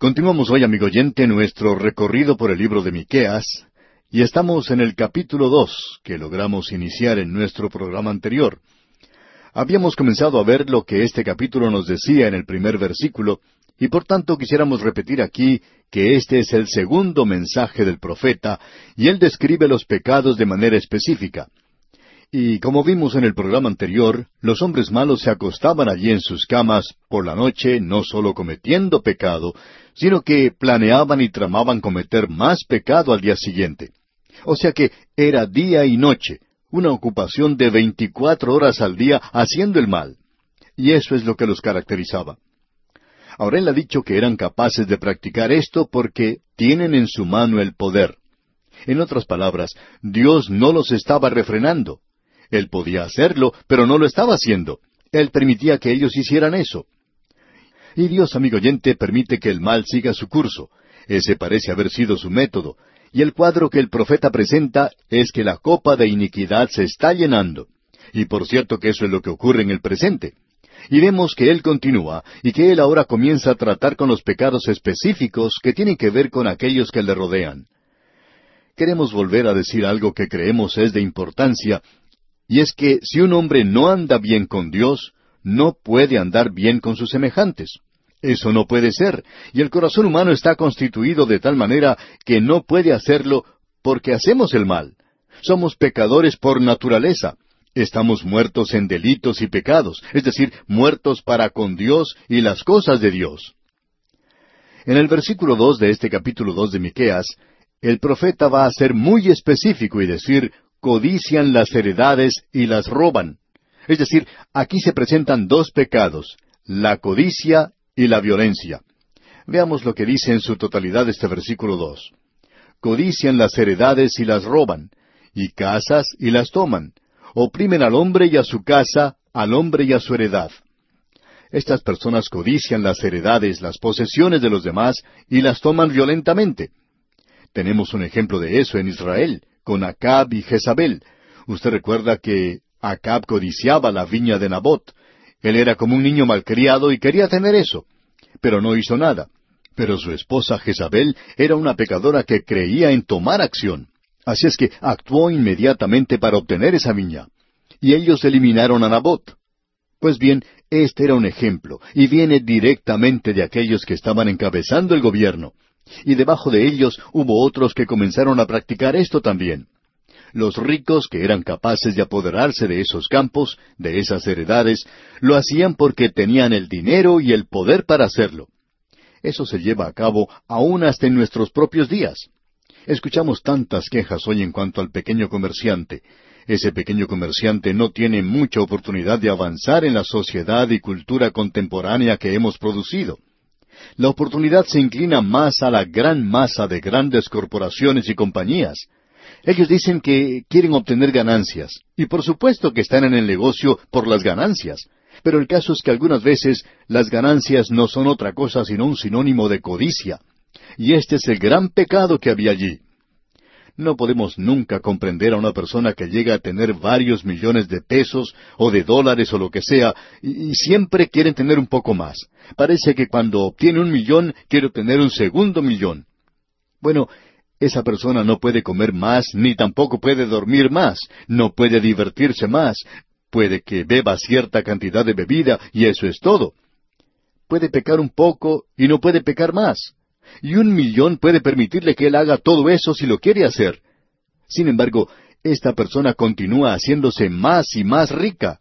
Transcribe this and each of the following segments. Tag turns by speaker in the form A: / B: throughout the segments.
A: Continuamos hoy, amigo oyente, nuestro recorrido por el libro de Miqueas, y estamos en el capítulo dos, que logramos iniciar en nuestro programa anterior. Habíamos comenzado a ver lo que este capítulo nos decía en el primer versículo, y por tanto quisiéramos repetir aquí que este es el segundo mensaje del profeta, y él describe los pecados de manera específica. Y como vimos en el programa anterior, los hombres malos se acostaban allí en sus camas por la noche no solo cometiendo pecado, sino que planeaban y tramaban cometer más pecado al día siguiente. O sea que era día y noche, una ocupación de veinticuatro horas al día haciendo el mal. Y eso es lo que los caracterizaba. Ahora él ha dicho que eran capaces de practicar esto porque tienen en su mano el poder. En otras palabras, Dios no los estaba refrenando. Él podía hacerlo, pero no lo estaba haciendo. Él permitía que ellos hicieran eso. Y Dios, amigo oyente, permite que el mal siga su curso. Ese parece haber sido su método. Y el cuadro que el profeta presenta es que la copa de iniquidad se está llenando. Y por cierto que eso es lo que ocurre en el presente. Y vemos que Él continúa y que Él ahora comienza a tratar con los pecados específicos que tienen que ver con aquellos que le rodean. Queremos volver a decir algo que creemos es de importancia y es que si un hombre no anda bien con Dios, no puede andar bien con sus semejantes. Eso no puede ser, y el corazón humano está constituido de tal manera que no puede hacerlo porque hacemos el mal. Somos pecadores por naturaleza. Estamos muertos en delitos y pecados, es decir, muertos para con Dios y las cosas de Dios. En el versículo dos de este capítulo dos de Miqueas, el profeta va a ser muy específico y decir codician las heredades y las roban. Es decir, aquí se presentan dos pecados, la codicia y la violencia. Veamos lo que dice en su totalidad este versículo dos. Codician las heredades y las roban, y casas y las toman. Oprimen al hombre y a su casa, al hombre y a su heredad. Estas personas codician las heredades, las posesiones de los demás, y las toman violentamente. Tenemos un ejemplo de eso en Israel con Acab y Jezabel. Usted recuerda que Acab codiciaba la viña de Nabot. Él era como un niño malcriado y quería tener eso, pero no hizo nada. Pero su esposa Jezabel era una pecadora que creía en tomar acción. Así es que actuó inmediatamente para obtener esa viña. Y ellos eliminaron a Nabot. Pues bien, este era un ejemplo, y viene directamente de aquellos que estaban encabezando el gobierno. Y debajo de ellos hubo otros que comenzaron a practicar esto también. Los ricos que eran capaces de apoderarse de esos campos, de esas heredades, lo hacían porque tenían el dinero y el poder para hacerlo. Eso se lleva a cabo aún hasta en nuestros propios días. Escuchamos tantas quejas hoy en cuanto al pequeño comerciante. Ese pequeño comerciante no tiene mucha oportunidad de avanzar en la sociedad y cultura contemporánea que hemos producido la oportunidad se inclina más a la gran masa de grandes corporaciones y compañías. Ellos dicen que quieren obtener ganancias, y por supuesto que están en el negocio por las ganancias, pero el caso es que algunas veces las ganancias no son otra cosa sino un sinónimo de codicia, y este es el gran pecado que había allí. No podemos nunca comprender a una persona que llega a tener varios millones de pesos o de dólares o lo que sea, y, siempre quieren tener un poco más. Parece que cuando obtiene un millón quiere obtener un segundo millón. Bueno, esa persona no puede comer más, ni tampoco puede dormir más, no puede divertirse más, puede que beba cierta cantidad de bebida, y eso es todo. Puede pecar un poco y no puede pecar más. Y un millón puede permitirle que él haga todo eso si lo quiere hacer. Sin embargo, esta persona continúa haciéndose más y más rica.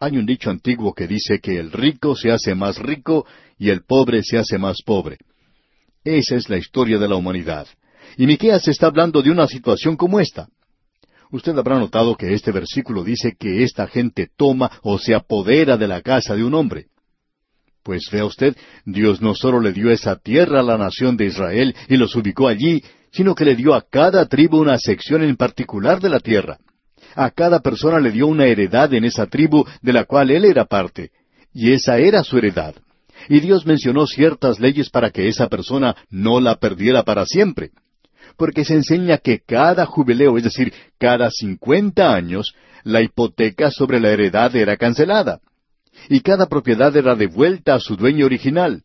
A: Hay un dicho antiguo que dice que el rico se hace más rico y el pobre se hace más pobre. Esa es la historia de la humanidad. Y Miqueas está hablando de una situación como esta. Usted habrá notado que este versículo dice que esta gente toma o se apodera de la casa de un hombre. Pues vea usted, Dios no solo le dio esa tierra a la nación de Israel y los ubicó allí, sino que le dio a cada tribu una sección en particular de la tierra. A cada persona le dio una heredad en esa tribu de la cual él era parte, y esa era su heredad. Y Dios mencionó ciertas leyes para que esa persona no la perdiera para siempre. Porque se enseña que cada jubileo, es decir, cada cincuenta años, la hipoteca sobre la heredad era cancelada y cada propiedad era devuelta a su dueño original.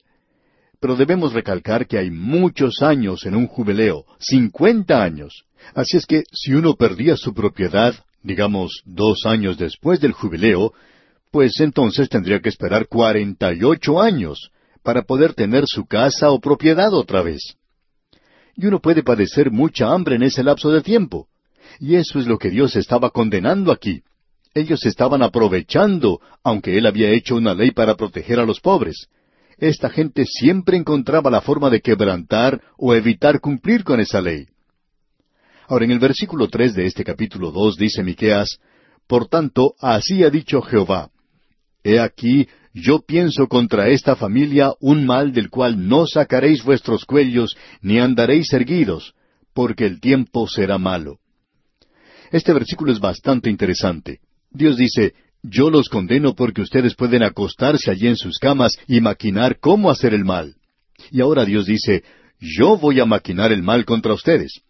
A: pero debemos recalcar que hay muchos años en un jubileo, cincuenta años. Así es que si uno perdía su propiedad, digamos dos años después del jubileo, pues entonces tendría que esperar cuarenta y ocho años para poder tener su casa o propiedad otra vez. Y uno puede padecer mucha hambre en ese lapso de tiempo. Y eso es lo que Dios estaba condenando aquí. Ellos estaban aprovechando, aunque Él había hecho una ley para proteger a los pobres. Esta gente siempre encontraba la forma de quebrantar o evitar cumplir con esa ley. Ahora en el versículo tres de este capítulo dos dice Miqueas, Por tanto, así ha dicho Jehová, He aquí, yo pienso contra esta familia un mal del cual no sacaréis vuestros cuellos, ni andaréis erguidos, porque el tiempo será malo. Este versículo es bastante interesante. Dios dice, yo los condeno porque ustedes pueden acostarse allí en sus camas y maquinar cómo hacer el mal. Y ahora Dios dice, yo voy a maquinar el mal contra ustedes.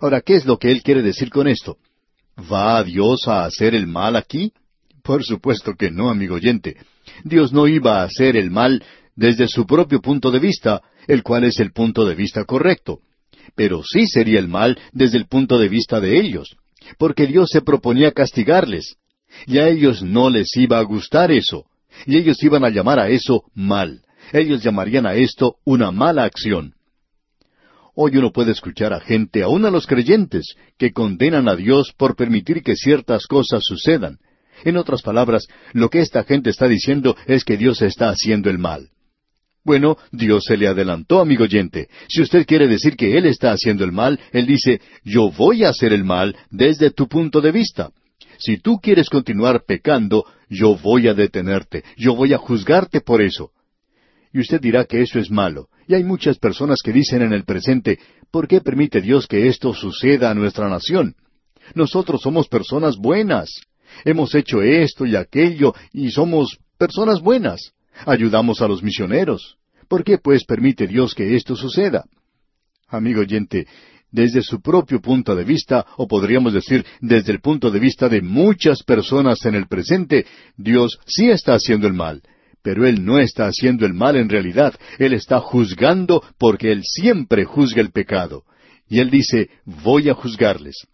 A: Ahora, ¿qué es lo que Él quiere decir con esto? ¿Va Dios a hacer el mal aquí? Por supuesto que no, amigo oyente. Dios no iba a hacer el mal desde su propio punto de vista, el cual es el punto de vista correcto. Pero sí sería el mal desde el punto de vista de ellos, porque Dios se proponía castigarles, y a ellos no les iba a gustar eso, y ellos iban a llamar a eso mal. Ellos llamarían a esto una mala acción. Hoy uno puede escuchar a gente, aun a los creyentes, que condenan a Dios por permitir que ciertas cosas sucedan, en otras palabras, lo que esta gente está diciendo es que Dios está haciendo el mal. Bueno, Dios se le adelantó, amigo oyente. Si usted quiere decir que Él está haciendo el mal, Él dice, yo voy a hacer el mal desde tu punto de vista. Si tú quieres continuar pecando, yo voy a detenerte, yo voy a juzgarte por eso. Y usted dirá que eso es malo. Y hay muchas personas que dicen en el presente, ¿por qué permite Dios que esto suceda a nuestra nación? Nosotros somos personas buenas. Hemos hecho esto y aquello y somos personas buenas. Ayudamos a los misioneros. ¿Por qué pues permite Dios que esto suceda? Amigo oyente, desde su propio punto de vista, o podríamos decir desde el punto de vista de muchas personas en el presente, Dios sí está haciendo el mal, pero Él no está haciendo el mal en realidad, Él está juzgando porque Él siempre juzga el pecado. Y Él dice, voy a juzgarles.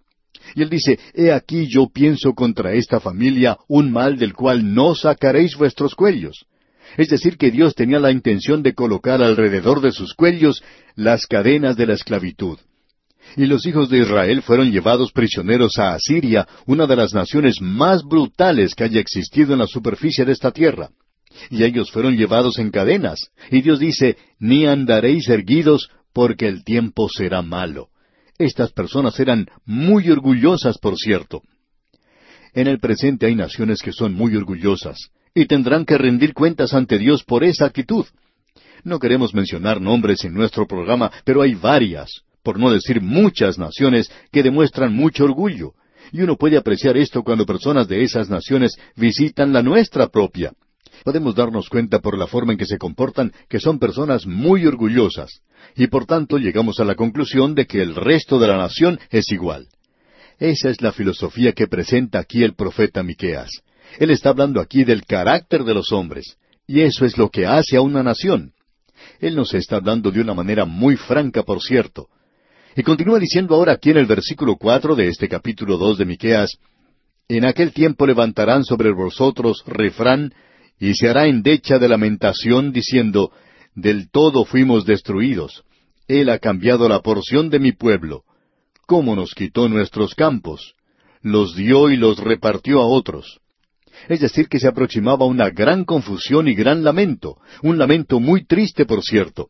A: Y él dice, He aquí yo pienso contra esta familia un mal del cual no sacaréis vuestros cuellos. Es decir, que Dios tenía la intención de colocar alrededor de sus cuellos las cadenas de la esclavitud. Y los hijos de Israel fueron llevados prisioneros a Asiria, una de las naciones más brutales que haya existido en la superficie de esta tierra. Y ellos fueron llevados en cadenas. Y Dios dice, Ni andaréis erguidos, porque el tiempo será malo. Estas personas eran muy orgullosas, por cierto. En el presente hay naciones que son muy orgullosas y tendrán que rendir cuentas ante Dios por esa actitud. No queremos mencionar nombres en nuestro programa, pero hay varias, por no decir muchas naciones que demuestran mucho orgullo. Y uno puede apreciar esto cuando personas de esas naciones visitan la nuestra propia. Podemos darnos cuenta por la forma en que se comportan que son personas muy orgullosas y por tanto llegamos a la conclusión de que el resto de la nación es igual. Esa es la filosofía que presenta aquí el profeta Miqueas. Él está hablando aquí del carácter de los hombres, y eso es lo que hace a una nación. Él nos está hablando de una manera muy franca, por cierto. Y continúa diciendo ahora aquí en el versículo cuatro de este capítulo dos de Miqueas, En aquel tiempo levantarán sobre vosotros refrán, y se hará endecha de lamentación, diciendo, Del todo fuimos destruidos, él ha cambiado la porción de mi pueblo. ¿Cómo nos quitó nuestros campos? Los dio y los repartió a otros. Es decir, que se aproximaba una gran confusión y gran lamento, un lamento muy triste, por cierto.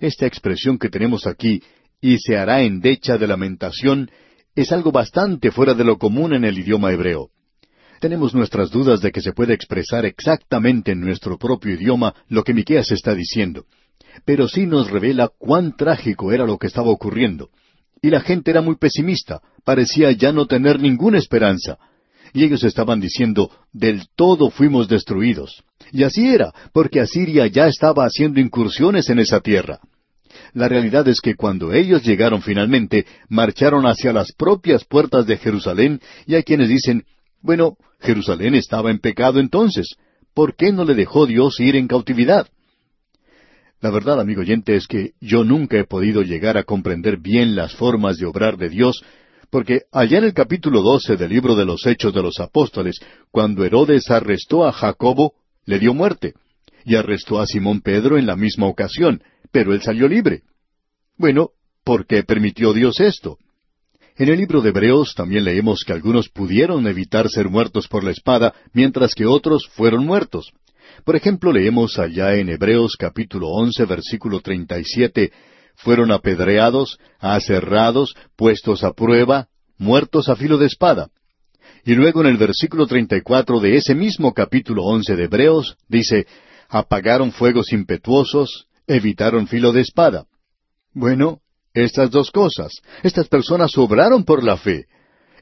A: Esta expresión que tenemos aquí, y se hará endecha de lamentación, es algo bastante fuera de lo común en el idioma hebreo. Tenemos nuestras dudas de que se pueda expresar exactamente en nuestro propio idioma lo que Miqueas está diciendo pero sí nos revela cuán trágico era lo que estaba ocurriendo. Y la gente era muy pesimista, parecía ya no tener ninguna esperanza. Y ellos estaban diciendo, del todo fuimos destruidos. Y así era, porque Asiria ya estaba haciendo incursiones en esa tierra. La realidad es que cuando ellos llegaron finalmente, marcharon hacia las propias puertas de Jerusalén, y hay quienes dicen, bueno, Jerusalén estaba en pecado entonces. ¿Por qué no le dejó Dios ir en cautividad? La verdad, amigo oyente, es que yo nunca he podido llegar a comprender bien las formas de obrar de Dios, porque allá en el capítulo doce del libro de los Hechos de los Apóstoles, cuando Herodes arrestó a Jacobo, le dio muerte, y arrestó a Simón Pedro en la misma ocasión, pero él salió libre. Bueno, ¿por qué permitió Dios esto? En el libro de Hebreos también leemos que algunos pudieron evitar ser muertos por la espada, mientras que otros fueron muertos. Por ejemplo, leemos allá en Hebreos capítulo once, versículo treinta y siete, fueron apedreados, aserrados, puestos a prueba, muertos a filo de espada. Y luego en el versículo treinta y cuatro de ese mismo capítulo once de Hebreos, dice, apagaron fuegos impetuosos, evitaron filo de espada. Bueno, estas dos cosas. Estas personas obraron por la fe.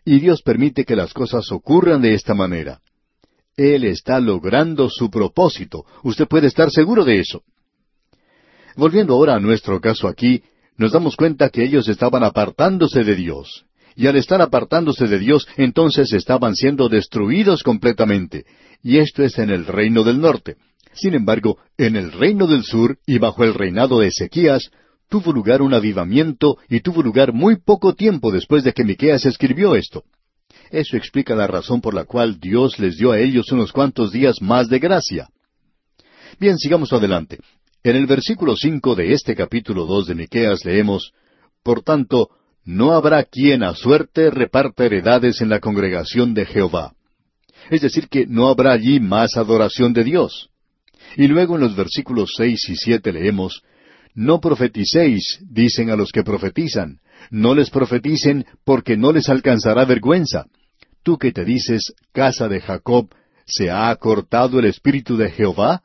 A: Y Dios permite que las cosas ocurran de esta manera. Él está logrando su propósito. Usted puede estar seguro de eso. Volviendo ahora a nuestro caso aquí, nos damos cuenta que ellos estaban apartándose de Dios. Y al estar apartándose de Dios, entonces estaban siendo destruidos completamente. Y esto es en el reino del norte. Sin embargo, en el reino del sur y bajo el reinado de Ezequías, tuvo lugar un avivamiento y tuvo lugar muy poco tiempo después de que Miqueas escribió esto. Eso explica la razón por la cual Dios les dio a ellos unos cuantos días más de gracia. Bien, sigamos adelante. En el versículo cinco de este capítulo dos de Miqueas leemos Por tanto, no habrá quien a suerte reparta heredades en la congregación de Jehová. Es decir, que no habrá allí más adoración de Dios. Y luego en los versículos seis y siete leemos no profeticéis, dicen a los que profetizan. No les profeticen porque no les alcanzará vergüenza. Tú que te dices, casa de Jacob, ¿se ha acortado el espíritu de Jehová?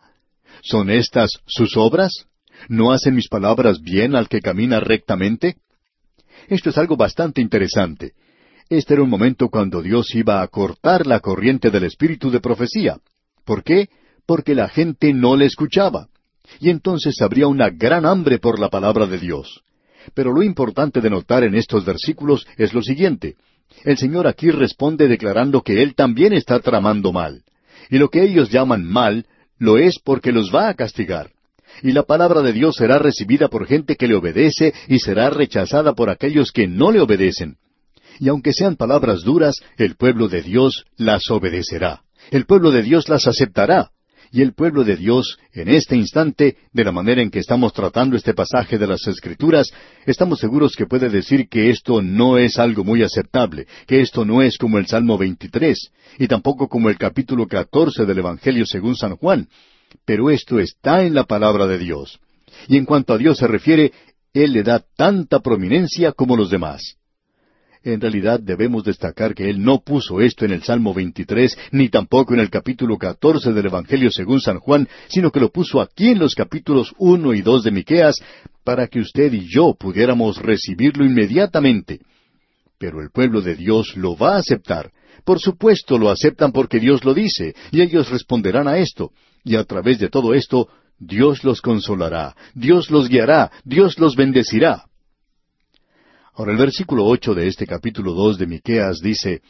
A: ¿Son estas sus obras? ¿No hacen mis palabras bien al que camina rectamente? Esto es algo bastante interesante. Este era un momento cuando Dios iba a cortar la corriente del espíritu de profecía. ¿Por qué? Porque la gente no le escuchaba y entonces habría una gran hambre por la palabra de Dios. Pero lo importante de notar en estos versículos es lo siguiente. El Señor aquí responde declarando que Él también está tramando mal. Y lo que ellos llaman mal, lo es porque los va a castigar. Y la palabra de Dios será recibida por gente que le obedece y será rechazada por aquellos que no le obedecen. Y aunque sean palabras duras, el pueblo de Dios las obedecerá. El pueblo de Dios las aceptará y el pueblo de Dios, en este instante, de la manera en que estamos tratando este pasaje de las Escrituras, estamos seguros que puede decir que esto no es algo muy aceptable, que esto no es como el Salmo 23, y tampoco como el capítulo 14 del Evangelio según San Juan, pero esto está en la palabra de Dios. Y en cuanto a Dios se refiere, Él le da tanta prominencia como los demás. En realidad debemos destacar que Él no puso esto en el Salmo 23, ni tampoco en el capítulo 14 del Evangelio según San Juan, sino que lo puso aquí en los capítulos 1 y 2 de Miqueas, para que usted y yo pudiéramos recibirlo inmediatamente. Pero el pueblo de Dios lo va a aceptar. Por supuesto lo aceptan porque Dios lo dice, y ellos responderán a esto. Y a través de todo esto, Dios los consolará, Dios los guiará, Dios los bendecirá. Ahora el versículo ocho de este capítulo dos de Miqueas dice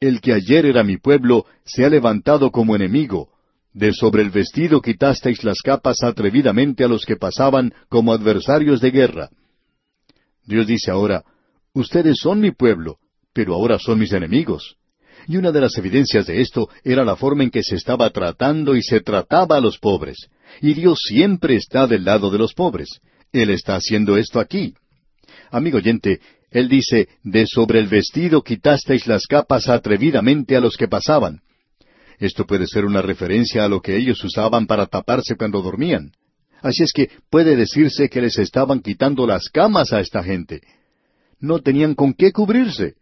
A: El que ayer era mi pueblo se ha levantado como enemigo. De sobre el vestido quitasteis las capas atrevidamente a los que pasaban como adversarios de guerra. Dios dice ahora, Ustedes son mi pueblo, pero ahora son mis enemigos. Y una de las evidencias de esto era la forma en que se estaba tratando y se trataba a los pobres. Y Dios siempre está del lado de los pobres. Él está haciendo esto aquí. Amigo oyente, él dice, de sobre el vestido quitasteis las capas atrevidamente a los que pasaban. Esto puede ser una referencia a lo que ellos usaban para taparse cuando dormían. Así es que puede decirse que les estaban quitando las camas a esta gente. No tenían con qué cubrirse.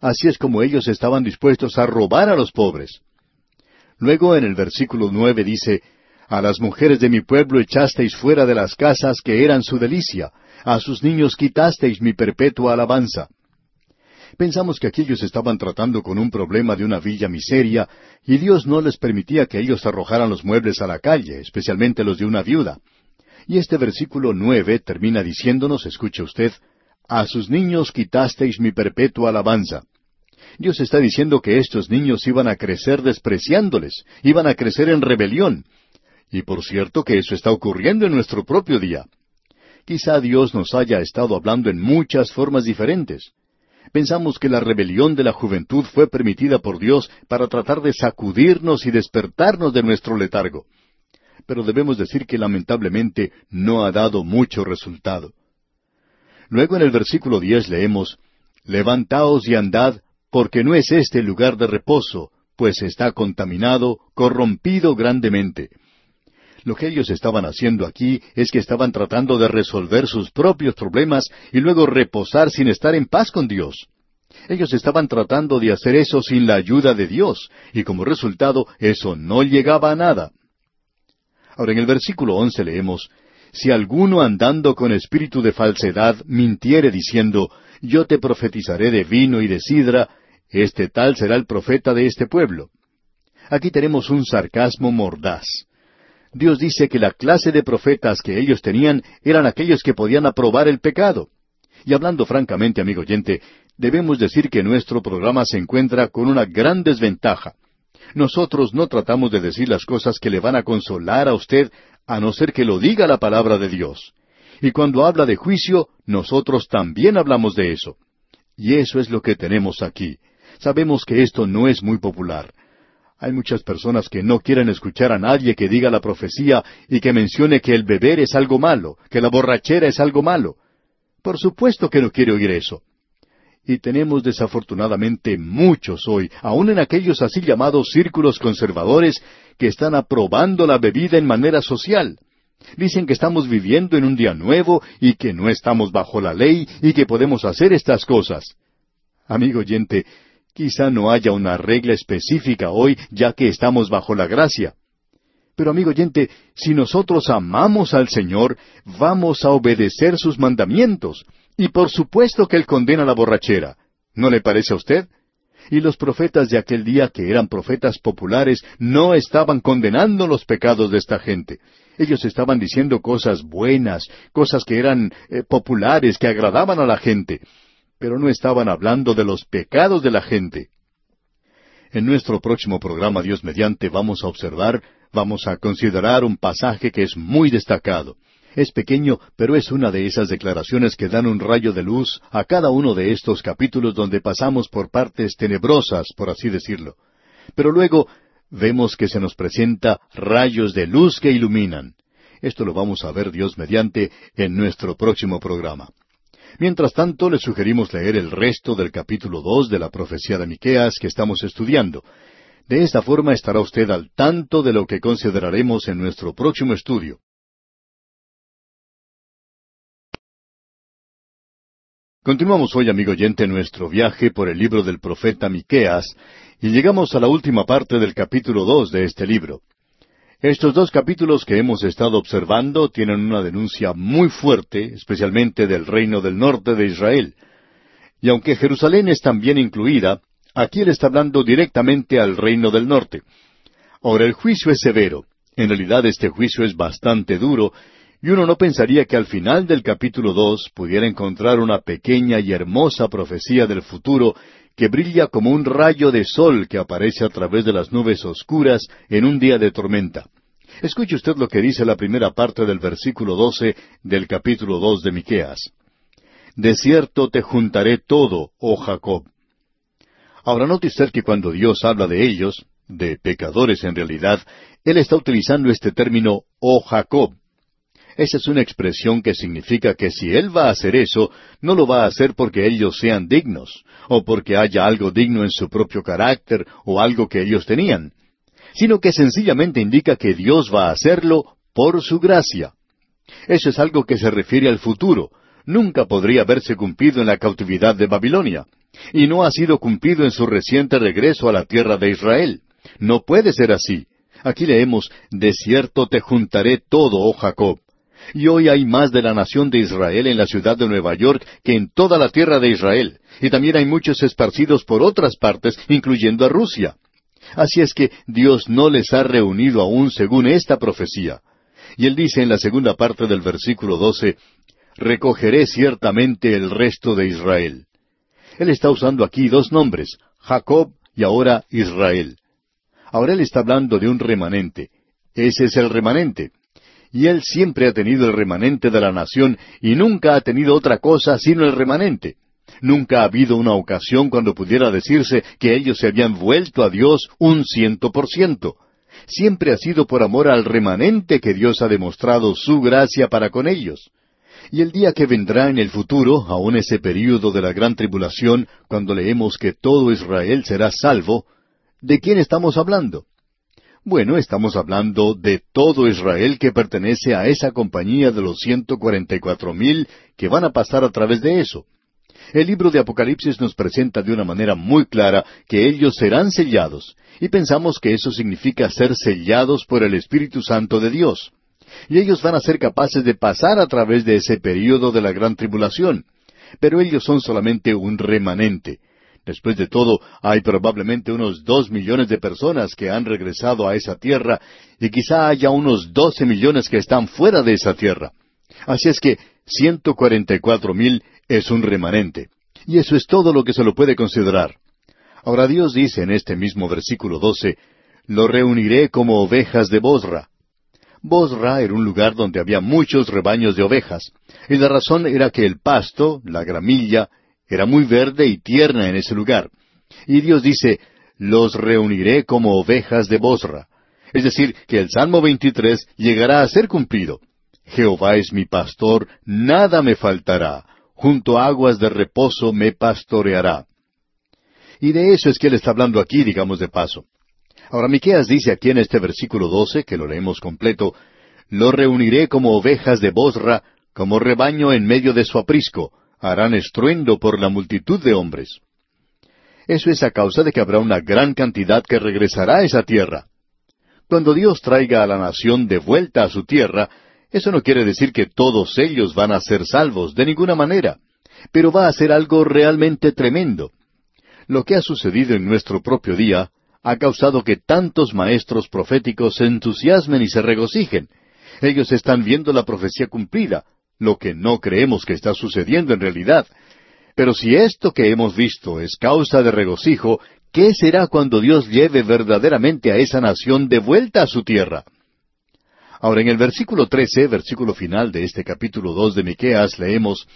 A: Así es como ellos estaban dispuestos a robar a los pobres. Luego en el versículo nueve dice, A las mujeres de mi pueblo echasteis fuera de las casas que eran su delicia, a sus niños quitasteis mi perpetua alabanza. Pensamos que aquellos estaban tratando con un problema de una villa miseria, y Dios no les permitía que ellos arrojaran los muebles a la calle, especialmente los de una viuda. Y este versículo nueve termina diciéndonos, escuche usted, A sus niños quitasteis mi perpetua alabanza. Dios está diciendo que estos niños iban a crecer despreciándoles, iban a crecer en rebelión, Y por cierto que eso está ocurriendo en nuestro propio día. Quizá Dios nos haya estado hablando en muchas formas diferentes. Pensamos que la rebelión de la juventud fue permitida por Dios para tratar de sacudirnos y despertarnos de nuestro letargo. Pero debemos decir que lamentablemente no ha dado mucho resultado. Luego en el versículo diez leemos Levantaos y andad, porque no es este lugar de reposo, pues está contaminado, corrompido grandemente. Lo que ellos estaban haciendo aquí es que estaban tratando de resolver sus propios problemas y luego reposar sin estar en paz con Dios. Ellos estaban tratando de hacer eso sin la ayuda de Dios, y como resultado eso no llegaba a nada. Ahora en el versículo once leemos, Si alguno andando con espíritu de falsedad mintiere diciendo, Yo te profetizaré de vino y de sidra, este tal será el profeta de este pueblo. Aquí tenemos un sarcasmo mordaz. Dios dice que la clase de profetas que ellos tenían eran aquellos que podían aprobar el pecado. Y hablando francamente, amigo oyente, debemos decir que nuestro programa se encuentra con una gran desventaja. Nosotros no tratamos de decir las cosas que le van a consolar a usted, a no ser que lo diga la palabra de Dios. Y cuando habla de juicio, nosotros también hablamos de eso. Y eso es lo que tenemos aquí. Sabemos que esto no es muy popular. Hay muchas personas que no quieren escuchar a nadie que diga la profecía y que mencione que el beber es algo malo, que la borrachera es algo malo. Por supuesto que no quiere oír eso. Y tenemos desafortunadamente muchos hoy, aun en aquellos así llamados círculos conservadores, que están aprobando la bebida en manera social. Dicen que estamos viviendo en un día nuevo y que no estamos bajo la ley y que podemos hacer estas cosas. Amigo oyente, Quizá no haya una regla específica hoy, ya que estamos bajo la gracia. Pero amigo oyente, si nosotros amamos al Señor, vamos a obedecer sus mandamientos. Y por supuesto que Él condena la borrachera. ¿No le parece a usted? Y los profetas de aquel día, que eran profetas populares, no estaban condenando los pecados de esta gente. Ellos estaban diciendo cosas buenas, cosas que eran eh, populares, que agradaban a la gente pero no estaban hablando de los pecados de la gente. En nuestro próximo programa Dios mediante vamos a observar, vamos a considerar un pasaje que es muy destacado. Es pequeño, pero es una de esas declaraciones que dan un rayo de luz a cada uno de estos capítulos donde pasamos por partes tenebrosas, por así decirlo. Pero luego vemos que se nos presenta rayos de luz que iluminan. Esto lo vamos a ver Dios mediante en nuestro próximo programa. Mientras tanto, le sugerimos leer el resto del capítulo dos de la profecía de Miqueas que estamos estudiando. De esta forma estará usted al tanto de lo que consideraremos en nuestro próximo estudio. Continuamos hoy, amigo oyente, nuestro viaje por el libro del profeta Miqueas, y llegamos a la última parte del capítulo dos de este libro. Estos dos capítulos que hemos estado observando tienen una denuncia muy fuerte, especialmente del reino del norte de Israel. Y aunque Jerusalén es también incluida, aquí él está hablando directamente al reino del norte. Ahora el juicio es severo. En realidad este juicio es bastante duro, y uno no pensaría que al final del capítulo dos pudiera encontrar una pequeña y hermosa profecía del futuro que brilla como un rayo de sol que aparece a través de las nubes oscuras en un día de tormenta. Escuche usted lo que dice la primera parte del versículo doce del capítulo dos de Miqueas. De cierto te juntaré todo, oh Jacob. Ahora note usted que cuando Dios habla de ellos, de pecadores en realidad, Él está utilizando este término, oh Jacob. Esa es una expresión que significa que si Él va a hacer eso, no lo va a hacer porque ellos sean dignos, o porque haya algo digno en su propio carácter, o algo que ellos tenían, sino que sencillamente indica que Dios va a hacerlo por su gracia. Eso es algo que se refiere al futuro. Nunca podría haberse cumplido en la cautividad de Babilonia, y no ha sido cumplido en su reciente regreso a la tierra de Israel. No puede ser así. Aquí leemos, De cierto te juntaré todo, oh Jacob. Y hoy hay más de la nación de Israel en la ciudad de Nueva York que en toda la tierra de Israel. Y también hay muchos esparcidos por otras partes, incluyendo a Rusia. Así es que Dios no les ha reunido aún según esta profecía. Y él dice en la segunda parte del versículo doce, Recogeré ciertamente el resto de Israel. Él está usando aquí dos nombres, Jacob y ahora Israel. Ahora él está hablando de un remanente. Ese es el remanente. Y Él siempre ha tenido el remanente de la nación y nunca ha tenido otra cosa sino el remanente. Nunca ha habido una ocasión cuando pudiera decirse que ellos se habían vuelto a Dios un ciento por ciento. Siempre ha sido por amor al remanente que Dios ha demostrado su gracia para con ellos. Y el día que vendrá en el futuro, aun ese período de la gran tribulación, cuando leemos que todo Israel será salvo, ¿de quién estamos hablando? Bueno, estamos hablando de todo Israel que pertenece a esa compañía de los ciento cuarenta y cuatro mil que van a pasar a través de eso. El libro de Apocalipsis nos presenta de una manera muy clara que ellos serán sellados, y pensamos que eso significa ser sellados por el Espíritu Santo de Dios. Y ellos van a ser capaces de pasar a través de ese período de la gran tribulación. Pero ellos son solamente un remanente. Después de todo, hay probablemente unos dos millones de personas que han regresado a esa tierra y quizá haya unos doce millones que están fuera de esa tierra. Así es que ciento cuarenta y cuatro mil es un remanente. Y eso es todo lo que se lo puede considerar. Ahora Dios dice en este mismo versículo doce, Lo reuniré como ovejas de Bosra. Bosra era un lugar donde había muchos rebaños de ovejas, y la razón era que el pasto, la gramilla, era muy verde y tierna en ese lugar. Y Dios dice, los reuniré como ovejas de Bosra. Es decir, que el Salmo 23 llegará a ser cumplido. Jehová es mi pastor, nada me faltará. Junto a aguas de reposo me pastoreará. Y de eso es que él está hablando aquí, digamos de paso. Ahora Miqueas dice aquí en este versículo 12, que lo leemos completo, lo reuniré como ovejas de Bosra, como rebaño en medio de su aprisco, harán estruendo por la multitud de hombres. Eso es a causa de que habrá una gran cantidad que regresará a esa tierra. Cuando Dios traiga a la nación de vuelta a su tierra, eso no quiere decir que todos ellos van a ser salvos, de ninguna manera, pero va a ser algo realmente tremendo. Lo que ha sucedido en nuestro propio día ha causado que tantos maestros proféticos se entusiasmen y se regocijen. Ellos están viendo la profecía cumplida, lo que no creemos que está sucediendo en realidad. Pero si esto que hemos visto es causa de regocijo, ¿qué será cuando Dios lleve verdaderamente a esa nación de vuelta a su tierra? Ahora en el versículo trece, versículo final de este capítulo dos de Miqueas, leemos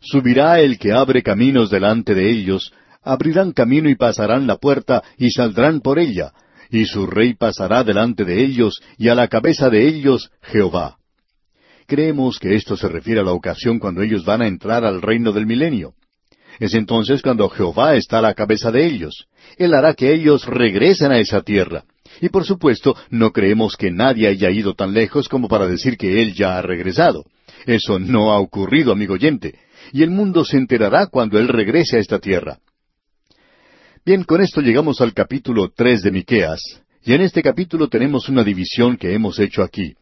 A: Subirá el que abre caminos delante de ellos, abrirán camino y pasarán la puerta y saldrán por ella, y su rey pasará delante de ellos, y a la cabeza de ellos Jehová. Creemos que esto se refiere a la ocasión cuando ellos van a entrar al reino del milenio. Es entonces cuando Jehová está a la cabeza de ellos. Él hará que ellos regresen a esa tierra. Y por supuesto, no creemos que nadie haya ido tan lejos como para decir que Él ya ha regresado. Eso no ha ocurrido, amigo oyente. Y el mundo se enterará cuando Él regrese a esta tierra. Bien, con esto llegamos al capítulo tres de Miqueas, y en este capítulo tenemos una división que hemos hecho aquí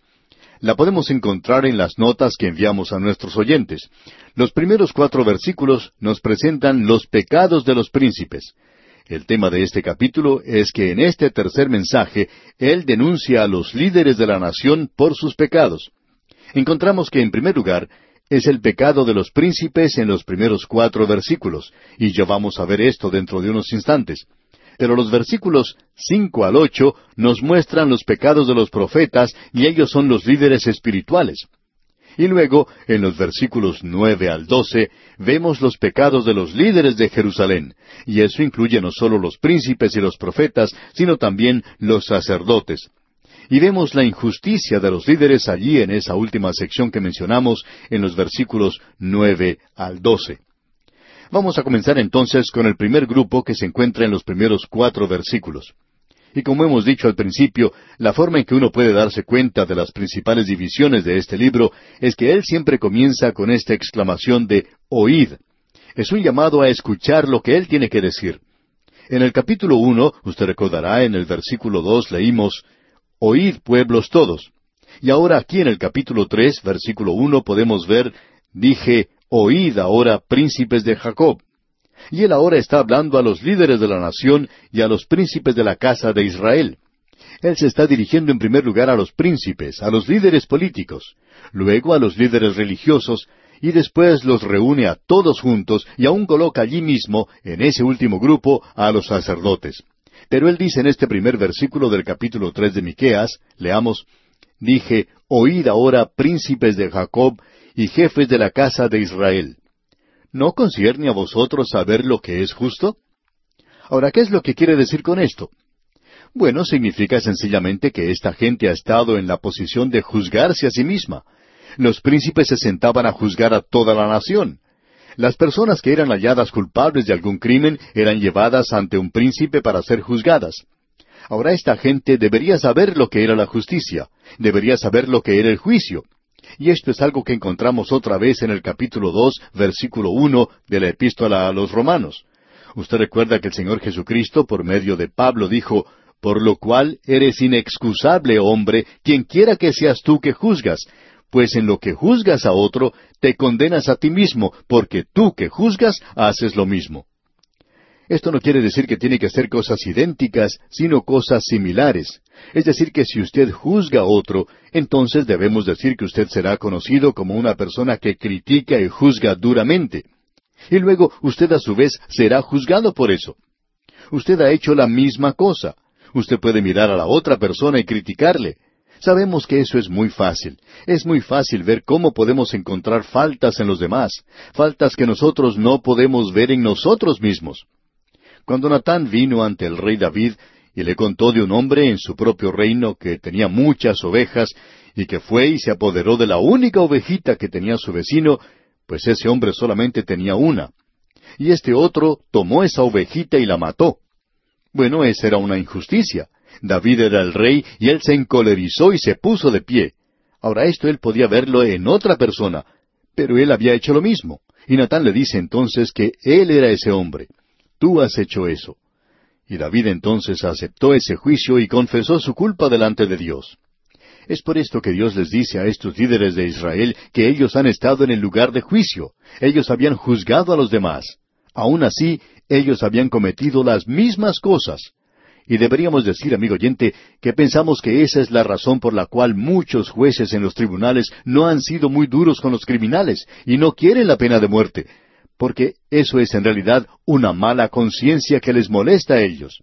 A: la podemos encontrar en las notas que enviamos a nuestros oyentes. Los primeros cuatro versículos nos presentan los pecados de los príncipes. El tema de este capítulo es que en este tercer mensaje Él denuncia a los líderes de la nación por sus pecados. Encontramos que en primer lugar es el pecado de los príncipes en los primeros cuatro versículos, y ya vamos a ver esto dentro de unos instantes pero los versículos cinco al ocho nos muestran los pecados de los profetas y ellos son los líderes espirituales. Y luego, en los versículos nueve al doce, vemos los pecados de los líderes de Jerusalén, y eso incluye no solo los príncipes y los profetas, sino también los sacerdotes. Y vemos la injusticia de los líderes allí en esa última sección que mencionamos en los versículos nueve al doce. Vamos a comenzar entonces con el primer grupo que se encuentra en los primeros cuatro versículos. Y como hemos dicho al principio, la forma en que uno puede darse cuenta de las principales divisiones de este libro es que él siempre comienza con esta exclamación de oíd. Es un llamado a escuchar lo que él tiene que decir. En el capítulo uno, usted recordará, en el versículo dos leímos Oíd pueblos todos. Y ahora aquí en el capítulo tres, versículo uno, podemos ver, dije, Oíd ahora, príncipes de Jacob. Y él ahora está hablando a los líderes de la nación y a los príncipes de la casa de Israel. Él se está dirigiendo en primer lugar a los príncipes, a los líderes políticos, luego a los líderes religiosos, y después los reúne a todos juntos y aún coloca allí mismo, en ese último grupo, a los sacerdotes. Pero él dice en este primer versículo del capítulo tres de Miqueas, leamos, Dije, Oíd ahora, príncipes de Jacob y jefes de la casa de Israel. ¿No concierne a vosotros saber lo que es justo? Ahora, ¿qué es lo que quiere decir con esto? Bueno, significa sencillamente que esta gente ha estado en la posición de juzgarse a sí misma. Los príncipes se sentaban a juzgar a toda la nación. Las personas que eran halladas culpables de algún crimen eran llevadas ante un príncipe para ser juzgadas. Ahora esta gente debería saber lo que era la justicia, debería saber lo que era el juicio. Y esto es algo que encontramos otra vez en el capítulo dos, versículo uno de la epístola a los romanos. Usted recuerda que el Señor Jesucristo, por medio de Pablo, dijo, Por lo cual eres inexcusable, hombre, quien quiera que seas tú que juzgas, pues en lo que juzgas a otro, te condenas a ti mismo, porque tú que juzgas haces lo mismo. Esto no quiere decir que tiene que ser cosas idénticas, sino cosas similares. Es decir, que si usted juzga a otro, entonces debemos decir que usted será conocido como una persona que critica y juzga duramente. Y luego usted a su vez será juzgado por eso. Usted ha hecho la misma cosa. Usted puede mirar a la otra persona y criticarle. Sabemos que eso es muy fácil. Es muy fácil ver cómo podemos encontrar faltas en los demás, faltas que nosotros no podemos ver en nosotros mismos. Cuando Natán vino ante el rey David y le contó de un hombre en su propio reino que tenía muchas ovejas y que fue y se apoderó de la única ovejita que tenía su vecino, pues ese hombre solamente tenía una. Y este otro tomó esa ovejita y la mató. Bueno, esa era una injusticia. David era el rey y él se encolerizó y se puso de pie. Ahora esto él podía verlo en otra persona, pero él había hecho lo mismo. Y Natán le dice entonces que él era ese hombre tú has hecho eso. Y David entonces aceptó ese juicio y confesó su culpa delante de Dios. Es por esto que Dios les dice a estos líderes de Israel que ellos han estado en el lugar de juicio, ellos habían juzgado a los demás. Aún así, ellos habían cometido las mismas cosas. Y deberíamos decir, amigo oyente, que pensamos que esa es la razón por la cual muchos jueces en los tribunales no han sido muy duros con los criminales y no quieren la pena de muerte, porque eso es en realidad una mala conciencia que les molesta a ellos.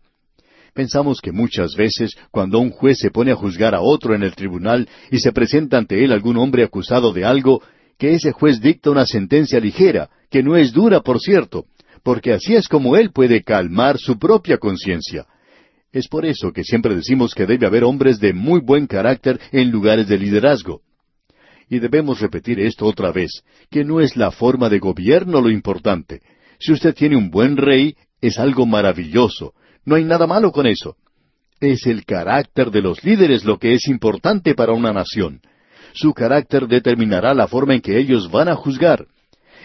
A: Pensamos que muchas veces cuando un juez se pone a juzgar a otro en el tribunal y se presenta ante él algún hombre acusado de algo, que ese juez dicta una sentencia ligera, que no es dura, por cierto, porque así es como él puede calmar su propia conciencia. Es por eso que siempre decimos que debe haber hombres de muy buen carácter en lugares de liderazgo. Y debemos repetir esto otra vez, que no es la forma de gobierno lo importante. Si usted tiene un buen rey, es algo maravilloso. No hay nada malo con eso. Es el carácter de los líderes lo que es importante para una nación. Su carácter determinará la forma en que ellos van a juzgar.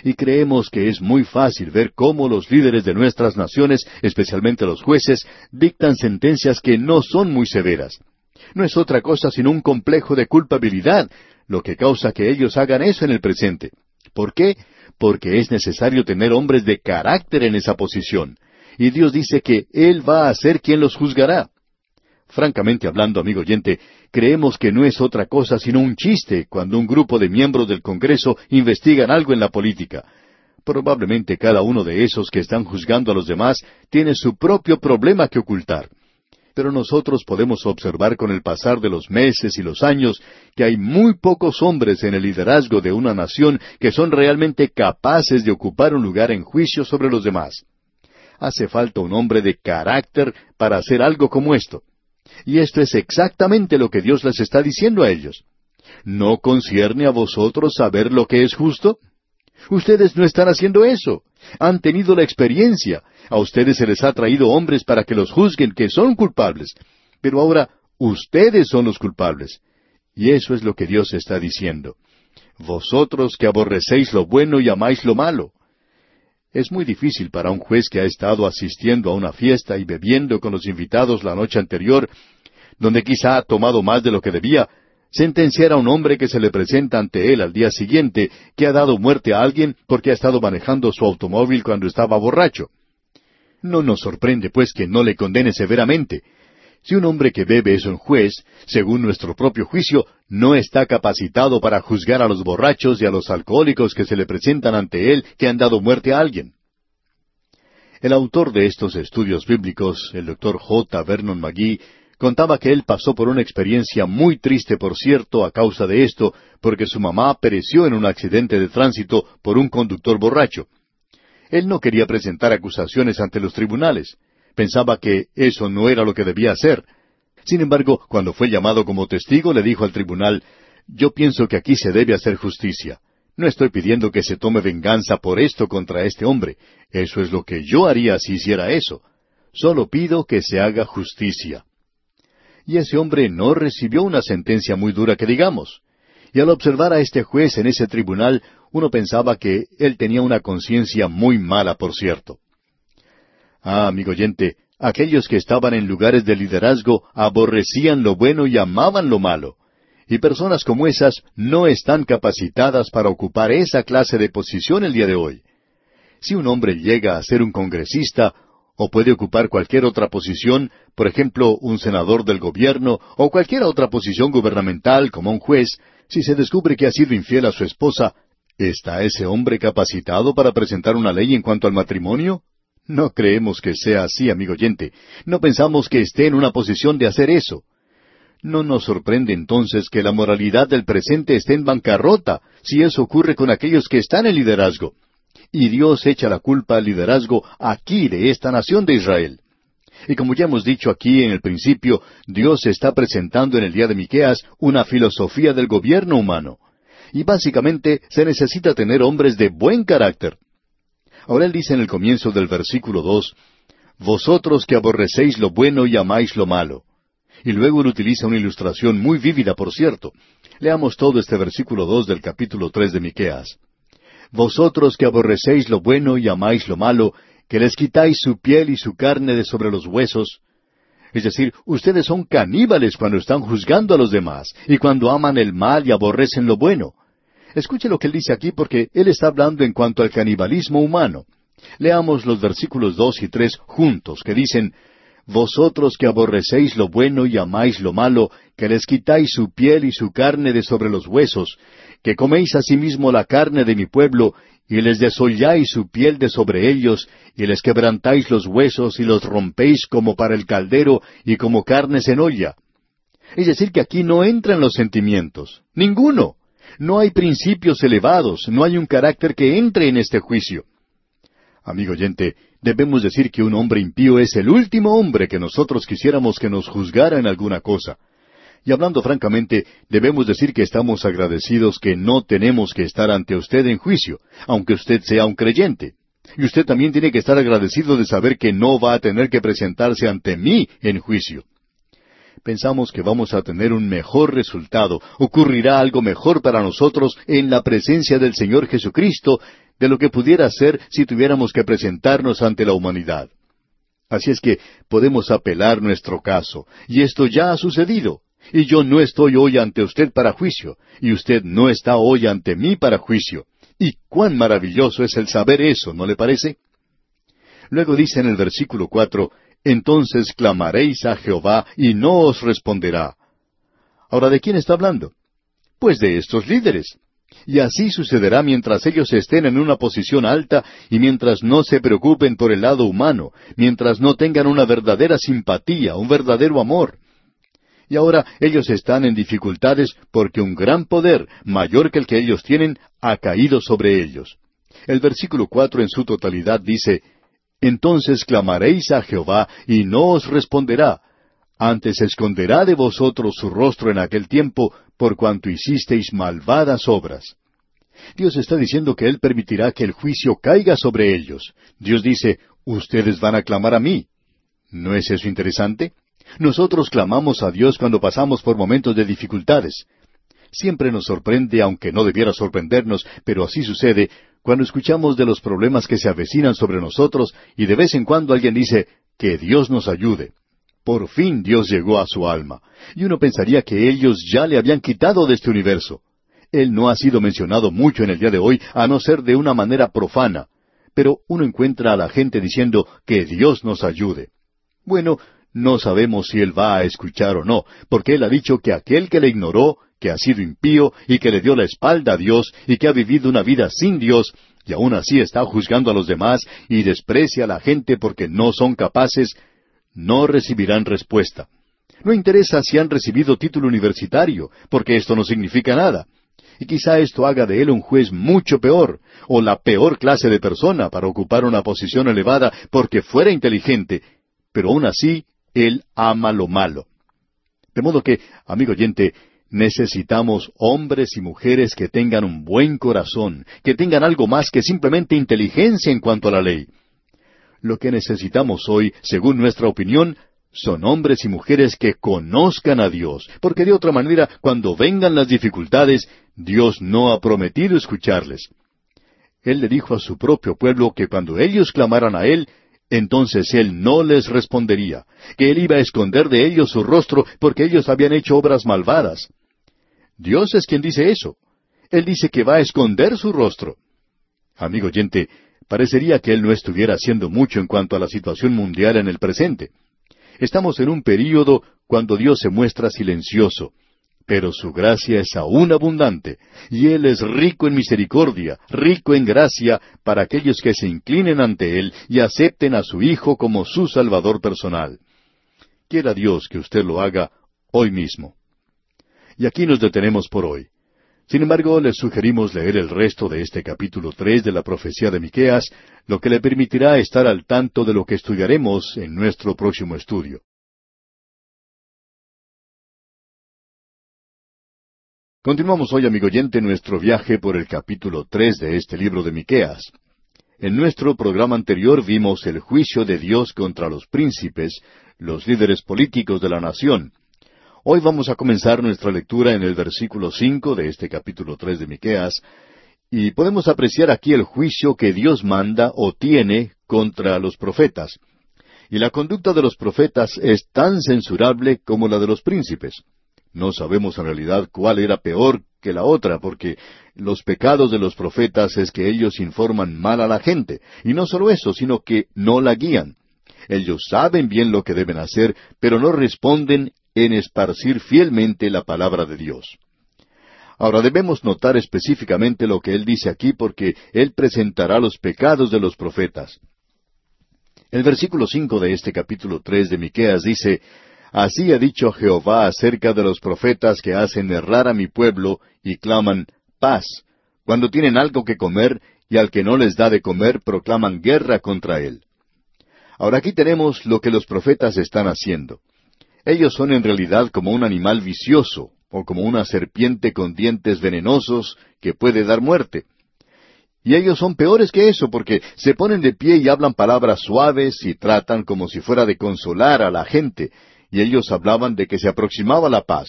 A: Y creemos que es muy fácil ver cómo los líderes de nuestras naciones, especialmente los jueces, dictan sentencias que no son muy severas. No es otra cosa sino un complejo de culpabilidad, lo que causa que ellos hagan eso en el presente. ¿Por qué? Porque es necesario tener hombres de carácter en esa posición. Y Dios dice que Él va a ser quien los juzgará. Francamente hablando, amigo oyente, creemos que no es otra cosa sino un chiste cuando un grupo de miembros del Congreso investigan algo en la política. Probablemente cada uno de esos que están juzgando a los demás tiene su propio problema que ocultar pero nosotros podemos observar con el pasar de los meses y los años que hay muy pocos hombres en el liderazgo de una nación que son realmente capaces de ocupar un lugar en juicio sobre los demás. Hace falta un hombre de carácter para hacer algo como esto. Y esto es exactamente lo que Dios les está diciendo a ellos. ¿No concierne a vosotros saber lo que es justo? Ustedes no están haciendo eso. Han tenido la experiencia. A ustedes se les ha traído hombres para que los juzguen que son culpables. Pero ahora ustedes son los culpables. Y eso es lo que Dios está diciendo. Vosotros que aborrecéis lo bueno y amáis lo malo. Es muy difícil para un juez que ha estado asistiendo a una fiesta y bebiendo con los invitados la noche anterior, donde quizá ha tomado más de lo que debía, sentenciar a un hombre que se le presenta ante él al día siguiente que ha dado muerte a alguien porque ha estado manejando su automóvil cuando estaba borracho. No nos sorprende, pues, que no le condene severamente. Si un hombre que bebe es un juez, según nuestro propio juicio, no está capacitado para juzgar a los borrachos y a los alcohólicos que se le presentan ante él que han dado muerte a alguien. El autor de estos estudios bíblicos, el doctor J. Vernon McGee, contaba que él pasó por una experiencia muy triste, por cierto, a causa de esto, porque su mamá pereció en un accidente de tránsito por un conductor borracho. Él no quería presentar acusaciones ante los tribunales. Pensaba que eso no era lo que debía hacer. Sin embargo, cuando fue llamado como testigo, le dijo al tribunal, Yo pienso que aquí se debe hacer justicia. No estoy pidiendo que se tome venganza por esto contra este hombre. Eso es lo que yo haría si hiciera eso. Solo pido que se haga justicia. Y ese hombre no recibió una sentencia muy dura que digamos. Y al observar a este juez en ese tribunal, uno pensaba que él tenía una conciencia muy mala, por cierto. Ah, amigo oyente, aquellos que estaban en lugares de liderazgo aborrecían lo bueno y amaban lo malo. Y personas como esas no están capacitadas para ocupar esa clase de posición el día de hoy. Si un hombre llega a ser un congresista, o puede ocupar cualquier otra posición, por ejemplo, un senador del gobierno, o cualquier otra posición gubernamental como un juez, si se descubre que ha sido infiel a su esposa, ¿Está ese hombre capacitado para presentar una ley en cuanto al matrimonio? No creemos que sea así, amigo oyente. No pensamos que esté en una posición de hacer eso. No nos sorprende entonces que la moralidad del presente esté en bancarrota, si eso ocurre con aquellos que están en liderazgo. Y Dios echa la culpa al liderazgo aquí de esta nación de Israel. Y como ya hemos dicho aquí en el principio, Dios está presentando en el día de Miqueas una filosofía del gobierno humano y básicamente se necesita tener hombres de buen carácter. Ahora él dice en el comienzo del versículo dos, Vosotros que aborrecéis lo bueno y amáis lo malo. Y luego él utiliza una ilustración muy vívida, por cierto. Leamos todo este versículo dos del capítulo tres de Miqueas. Vosotros que aborrecéis lo bueno y amáis lo malo, que les quitáis su piel y su carne de sobre los huesos, es decir, ustedes son caníbales cuando están juzgando a los demás y cuando aman el mal y aborrecen lo bueno. Escuche lo que él dice aquí porque él está hablando en cuanto al canibalismo humano. Leamos los versículos dos y tres juntos, que dicen, Vosotros que aborrecéis lo bueno y amáis lo malo, que les quitáis su piel y su carne de sobre los huesos, que coméis asimismo la carne de mi pueblo, y les desolláis su piel de sobre ellos, y les quebrantáis los huesos y los rompéis como para el caldero y como carnes en olla. Es decir, que aquí no entran los sentimientos, ninguno. No hay principios elevados, no hay un carácter que entre en este juicio. Amigo oyente, debemos decir que un hombre impío es el último hombre que nosotros quisiéramos que nos juzgara en alguna cosa. Y hablando francamente, debemos decir que estamos agradecidos que no tenemos que estar ante usted en juicio, aunque usted sea un creyente. Y usted también tiene que estar agradecido de saber que no va a tener que presentarse ante mí en juicio. Pensamos que vamos a tener un mejor resultado, ocurrirá algo mejor para nosotros en la presencia del Señor Jesucristo de lo que pudiera ser si tuviéramos que presentarnos ante la humanidad. Así es que podemos apelar nuestro caso, y esto ya ha sucedido. Y yo no estoy hoy ante usted para juicio, y usted no está hoy ante mí para juicio. Y cuán maravilloso es el saber eso, ¿no le parece? Luego dice en el versículo cuatro, Entonces clamaréis a Jehová y no os responderá. Ahora, ¿de quién está hablando? Pues de estos líderes. Y así sucederá mientras ellos estén en una posición alta y mientras no se preocupen por el lado humano, mientras no tengan una verdadera simpatía, un verdadero amor y ahora ellos están en dificultades porque un gran poder, mayor que el que ellos tienen, ha caído sobre ellos. El versículo cuatro en su totalidad dice, Entonces clamaréis a Jehová y no os responderá, antes esconderá de vosotros su rostro en aquel tiempo, por cuanto hicisteis malvadas obras. Dios está diciendo que Él permitirá que el juicio caiga sobre ellos. Dios dice, ustedes van a clamar a mí. ¿No es eso interesante? Nosotros clamamos a Dios cuando pasamos por momentos de dificultades. Siempre nos sorprende, aunque no debiera sorprendernos, pero así sucede, cuando escuchamos de los problemas que se avecinan sobre nosotros y de vez en cuando alguien dice, que Dios nos ayude. Por fin Dios llegó a su alma, y uno pensaría que ellos ya le habían quitado de este universo. Él no ha sido mencionado mucho en el día de hoy, a no ser de una manera profana, pero uno encuentra a la gente diciendo que Dios nos ayude. Bueno, no sabemos si Él va a escuchar o no, porque Él ha dicho que aquel que le ignoró, que ha sido impío y que le dio la espalda a Dios y que ha vivido una vida sin Dios, y aún así está juzgando a los demás y desprecia a la gente porque no son capaces, no recibirán respuesta. No interesa si han recibido título universitario, porque esto no significa nada. Y quizá esto haga de él un juez mucho peor, o la peor clase de persona para ocupar una posición elevada porque fuera inteligente, pero aún así él ama lo malo. De modo que, amigo oyente, necesitamos hombres y mujeres que tengan un buen corazón, que tengan algo más que simplemente inteligencia en cuanto a la ley. Lo que necesitamos hoy, según nuestra opinión, son hombres y mujeres que conozcan a Dios, porque de otra manera, cuando vengan las dificultades, Dios no ha prometido escucharles. Él le dijo a su propio pueblo que cuando ellos clamaran a Él, entonces Él no les respondería, que Él iba a esconder de ellos su rostro porque ellos habían hecho obras malvadas. Dios es quien dice eso. Él dice que va a esconder su rostro. Amigo oyente, parecería que Él no estuviera haciendo mucho en cuanto a la situación mundial en el presente. Estamos en un período cuando Dios se muestra silencioso, pero su gracia es aún abundante, y Él es rico en misericordia, rico en gracia para aquellos que se inclinen ante Él y acepten a su Hijo como su Salvador personal. Quiera Dios que usted lo haga hoy mismo. Y aquí nos detenemos por hoy. Sin embargo, les sugerimos leer el resto de este capítulo tres de la profecía de Miqueas, lo que le permitirá estar al tanto de lo que estudiaremos en nuestro próximo estudio. Continuamos hoy, amigo oyente, nuestro viaje por el capítulo tres de este libro de Miqueas. En nuestro programa anterior vimos el juicio de Dios contra los príncipes, los líderes políticos de la nación, Hoy vamos a comenzar nuestra lectura en el versículo cinco de este capítulo tres de Miqueas, y podemos apreciar aquí el juicio que Dios manda o tiene contra los profetas. Y la conducta de los profetas es tan censurable como la de los príncipes. No sabemos en realidad cuál era peor que la otra, porque los pecados de los profetas es que ellos informan mal a la gente, y no solo eso, sino que no la guían. Ellos saben bien lo que deben hacer, pero no responden en esparcir fielmente la palabra de Dios. Ahora debemos notar específicamente lo que él dice aquí porque él presentará los pecados de los profetas. El versículo cinco de este capítulo tres de Miqueas dice Así ha dicho Jehová acerca de los profetas que hacen errar a mi pueblo y claman paz, cuando tienen algo que comer y al que no les da de comer proclaman guerra contra él. Ahora aquí tenemos lo que los profetas están haciendo. Ellos son en realidad como un animal vicioso, o como una serpiente con dientes venenosos que puede dar muerte. Y ellos son peores que eso, porque se ponen de pie y hablan palabras suaves y tratan como si fuera de consolar a la gente, y ellos hablaban de que se aproximaba la paz.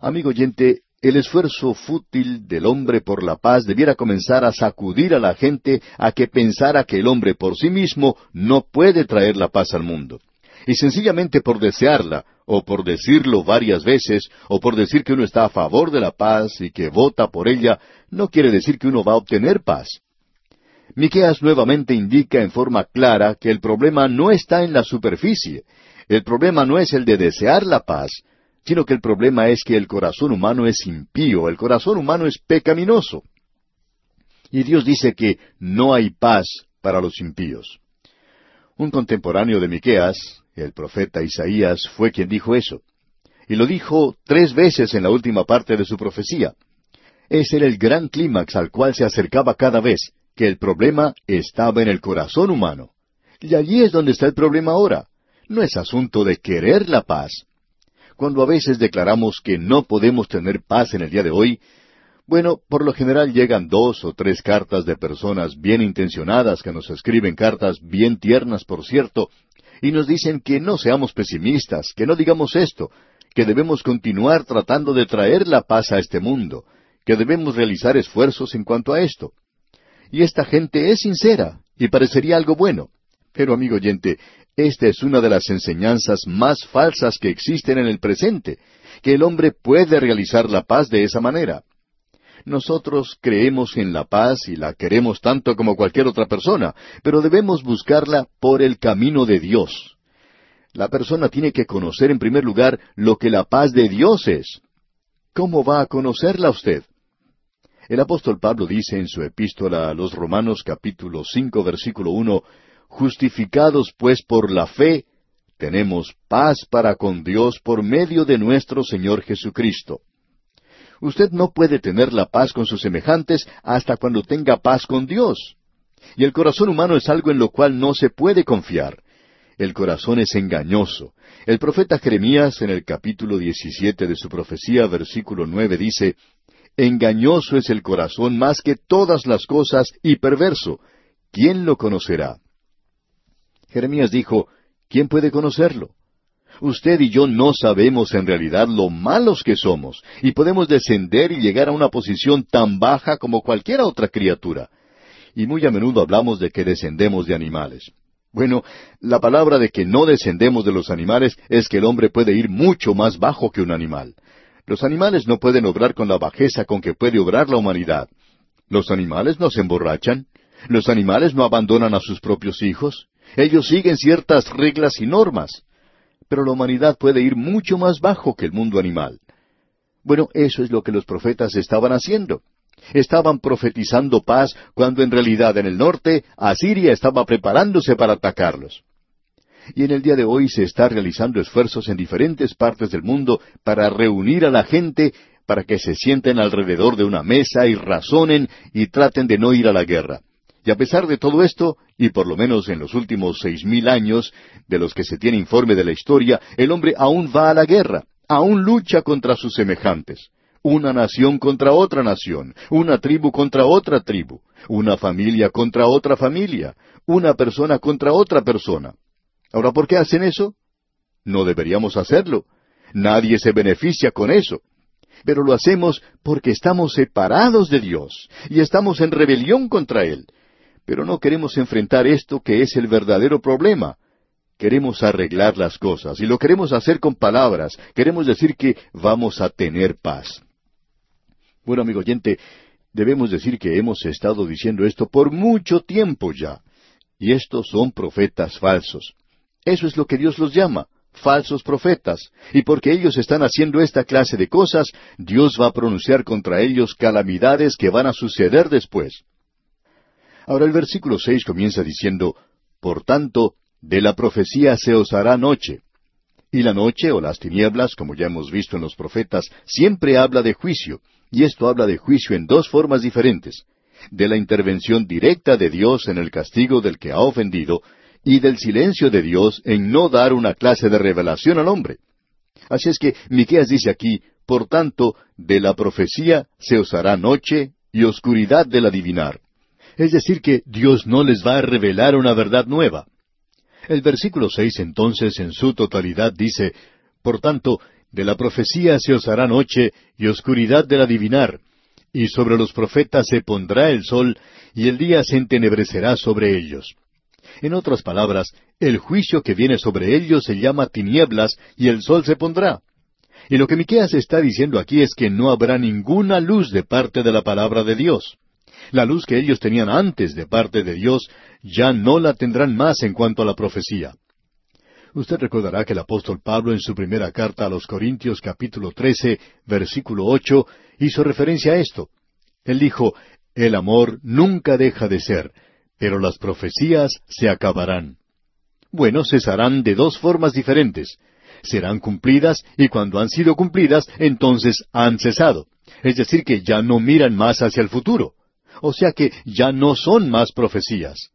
A: Amigo oyente, el esfuerzo fútil del hombre por la paz debiera comenzar a sacudir a la gente a que pensara que el hombre por sí mismo no puede traer la paz al mundo y sencillamente por desearla, o por decirlo varias veces, o por decir que uno está a favor de la paz y que vota por ella, no quiere decir que uno va a obtener paz. Miqueas nuevamente indica en forma clara que el problema no está en la superficie. El problema no es el de desear la paz, sino que el problema es que el corazón humano es impío, el corazón humano es pecaminoso. Y Dios dice que no hay paz para los impíos. Un contemporáneo de Miqueas, el profeta Isaías fue quien dijo eso. Y lo dijo tres veces en la última parte de su profecía. Ese era el gran clímax al cual se acercaba cada vez, que el problema estaba en el corazón humano. Y allí es donde está el problema ahora. No es asunto de querer la paz. Cuando a veces declaramos que no podemos tener paz en el día de hoy, bueno, por lo general llegan dos o tres cartas de personas bien intencionadas que nos escriben cartas bien tiernas, por cierto, y nos dicen que no seamos pesimistas, que no digamos esto, que debemos continuar tratando de traer la paz a este mundo, que debemos realizar esfuerzos en cuanto a esto. Y esta gente es sincera, y parecería algo bueno. Pero, amigo oyente, esta es una de las enseñanzas más falsas que existen en el presente, que el hombre puede realizar la paz de esa manera. Nosotros creemos en la paz y la queremos tanto como cualquier otra persona, pero debemos buscarla por el camino de Dios. La persona tiene que conocer en primer lugar lo que la paz de Dios es. ¿Cómo va a conocerla usted? El apóstol Pablo dice en su epístola a los Romanos capítulo cinco versículo uno Justificados pues por la fe, tenemos paz para con Dios por medio de nuestro Señor Jesucristo. Usted no puede tener la paz con sus semejantes hasta cuando tenga paz con Dios. Y el corazón humano es algo en lo cual no se puede confiar. El corazón es engañoso. El profeta Jeremías en el capítulo 17 de su profecía, versículo nueve, dice, Engañoso es el corazón más que todas las cosas y perverso. ¿Quién lo conocerá? Jeremías dijo, ¿quién puede conocerlo? Usted y yo no sabemos en realidad lo malos que somos, y podemos descender y llegar a una posición tan baja como cualquier otra criatura. Y muy a menudo hablamos de que descendemos de animales. Bueno, la palabra de que no descendemos de los animales es que el hombre puede ir mucho más bajo que un animal. Los animales no pueden obrar con la bajeza con que puede obrar la humanidad. Los animales no se emborrachan. Los animales no abandonan a sus propios hijos. Ellos siguen ciertas reglas y normas pero la humanidad puede ir mucho más bajo que el mundo animal. Bueno, eso es lo que los profetas estaban haciendo. Estaban profetizando paz cuando en realidad en el norte Asiria estaba preparándose para atacarlos. Y en el día de hoy se está realizando esfuerzos en diferentes partes del mundo para reunir a la gente para que se sienten alrededor de una mesa y razonen y traten de no ir a la guerra. Y a pesar de todo esto, y por lo menos en los últimos seis mil años, de los que se tiene informe de la historia, el hombre aún va a la guerra, aún lucha contra sus semejantes. Una nación contra otra nación, una tribu contra otra tribu, una familia contra otra familia, una persona contra otra persona. Ahora, ¿por qué hacen eso? No deberíamos hacerlo. Nadie se beneficia con eso pero lo hacemos porque estamos separados de Dios y estamos en rebelión contra Él, pero no queremos enfrentar esto que es el verdadero problema. Queremos arreglar las cosas y lo queremos hacer con palabras. Queremos decir que vamos a tener paz. Bueno, amigo oyente, debemos decir que hemos estado diciendo esto por mucho tiempo ya. Y estos son profetas falsos. Eso es lo que Dios los llama, falsos profetas. Y porque ellos están haciendo esta clase de cosas, Dios va a pronunciar contra ellos calamidades que van a suceder después. Ahora el versículo seis comienza diciendo, Por tanto, de la profecía se os hará noche. Y la noche o las tinieblas, como ya hemos visto en los profetas, siempre habla de juicio, y esto habla de juicio en dos formas diferentes, de la intervención directa de Dios en el castigo del que ha ofendido, y del silencio de Dios en no dar una clase de revelación al hombre. Así es que Miqueas dice aquí, por tanto, de la profecía se os hará noche y oscuridad del adivinar. Es decir, que Dios no les va a revelar una verdad nueva. El versículo seis entonces en su totalidad dice, Por tanto, de la profecía se os hará noche y oscuridad del adivinar, y sobre los profetas se pondrá el sol, y el día se entenebrecerá sobre ellos. En otras palabras, el juicio que viene sobre ellos se llama tinieblas, y el sol se pondrá. Y lo que Miqueas está diciendo aquí es que no habrá ninguna luz de parte de la palabra de Dios. La luz que ellos tenían antes de parte de Dios ya no la tendrán más en cuanto a la profecía. Usted recordará que el apóstol Pablo en su primera carta a los Corintios capítulo 13, versículo ocho, hizo referencia a esto. Él dijo, El amor nunca deja de ser, pero las profecías se acabarán. Bueno, cesarán de dos formas diferentes. Serán cumplidas y cuando han sido cumplidas, entonces han cesado. Es decir, que ya no miran más hacia el futuro. O sea que ya no son más profecías.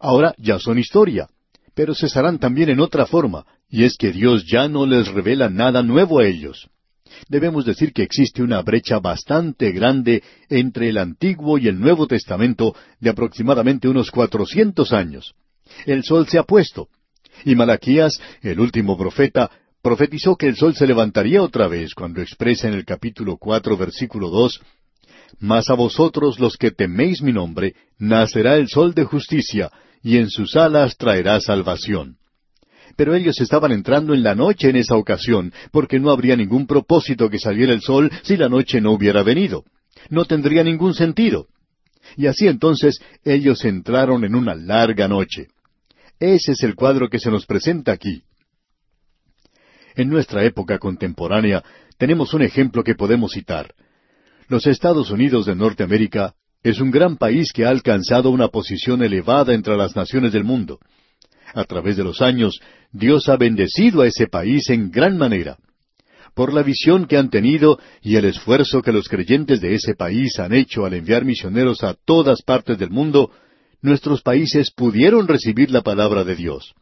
A: Ahora ya son historia, pero cesarán también en otra forma, y es que Dios ya no les revela nada nuevo a ellos. Debemos decir que existe una brecha bastante grande entre el Antiguo y el Nuevo Testamento de aproximadamente unos cuatrocientos años. El sol se ha puesto. Y Malaquías, el último profeta, profetizó que el sol se levantaría otra vez cuando expresa en el capítulo cuatro versículo dos mas a vosotros los que teméis mi nombre, nacerá el sol de justicia, y en sus alas traerá salvación. Pero ellos estaban entrando en la noche en esa ocasión, porque no habría ningún propósito que saliera el sol si la noche no hubiera venido. No tendría ningún sentido. Y así entonces ellos entraron en una larga noche. Ese es el cuadro que se nos presenta aquí. En nuestra época contemporánea tenemos un ejemplo que podemos citar. Los Estados Unidos de Norteamérica es un gran país que ha alcanzado una posición elevada entre las naciones del mundo. A través de los años, Dios ha bendecido a ese país en gran manera. Por la visión que han tenido y el esfuerzo que los creyentes de ese país han hecho al enviar misioneros a todas partes del mundo, nuestros países pudieron recibir la palabra de Dios.